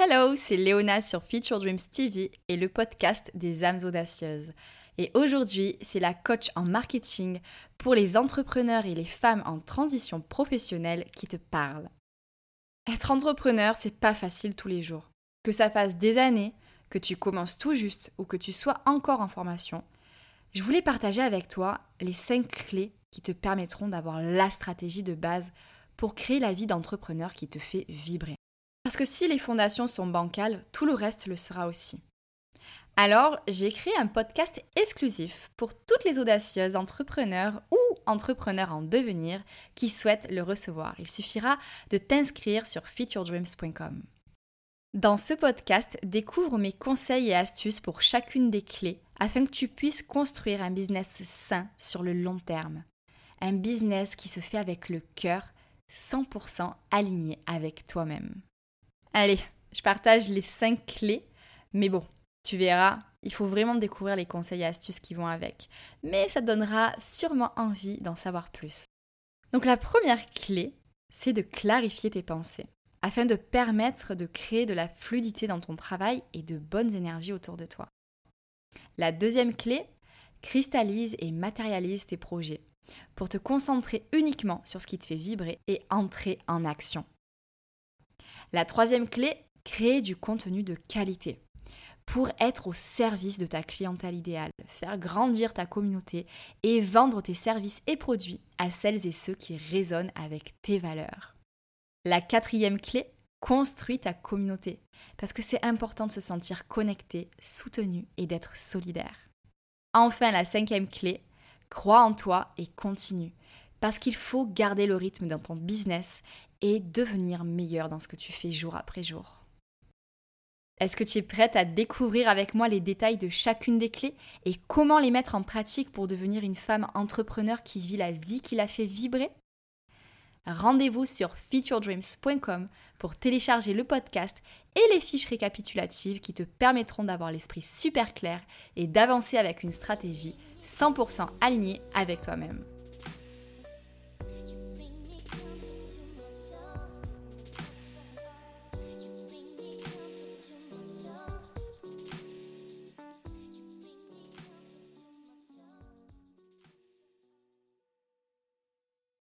Hello, c'est Léona sur Future Dreams TV et le podcast des âmes audacieuses. Et aujourd'hui, c'est la coach en marketing pour les entrepreneurs et les femmes en transition professionnelle qui te parle. Être entrepreneur, c'est pas facile tous les jours. Que ça fasse des années, que tu commences tout juste ou que tu sois encore en formation, je voulais partager avec toi les 5 clés qui te permettront d'avoir la stratégie de base pour créer la vie d'entrepreneur qui te fait vibrer. Parce que si les fondations sont bancales, tout le reste le sera aussi. Alors, j'ai créé un podcast exclusif pour toutes les audacieuses entrepreneurs ou entrepreneurs en devenir qui souhaitent le recevoir. Il suffira de t'inscrire sur featuredreams.com. Dans ce podcast, découvre mes conseils et astuces pour chacune des clés afin que tu puisses construire un business sain sur le long terme. Un business qui se fait avec le cœur 100% aligné avec toi-même. Allez, je partage les 5 clés, mais bon, tu verras, il faut vraiment découvrir les conseils et astuces qui vont avec. Mais ça donnera sûrement envie d'en savoir plus. Donc la première clé, c'est de clarifier tes pensées, afin de permettre de créer de la fluidité dans ton travail et de bonnes énergies autour de toi. La deuxième clé, cristallise et matérialise tes projets pour te concentrer uniquement sur ce qui te fait vibrer et entrer en action. La troisième clé, créer du contenu de qualité pour être au service de ta clientèle idéale, faire grandir ta communauté et vendre tes services et produits à celles et ceux qui résonnent avec tes valeurs. La quatrième clé, construis ta communauté parce que c'est important de se sentir connecté, soutenu et d'être solidaire. Enfin, la cinquième clé, crois en toi et continue parce qu'il faut garder le rythme dans ton business et devenir meilleur dans ce que tu fais jour après jour. Est-ce que tu es prête à découvrir avec moi les détails de chacune des clés et comment les mettre en pratique pour devenir une femme entrepreneur qui vit la vie qui la fait vibrer? Rendez-vous sur featuredreams.com pour télécharger le podcast et les fiches récapitulatives qui te permettront d'avoir l'esprit super clair et d'avancer avec une stratégie 100% alignée avec toi-même.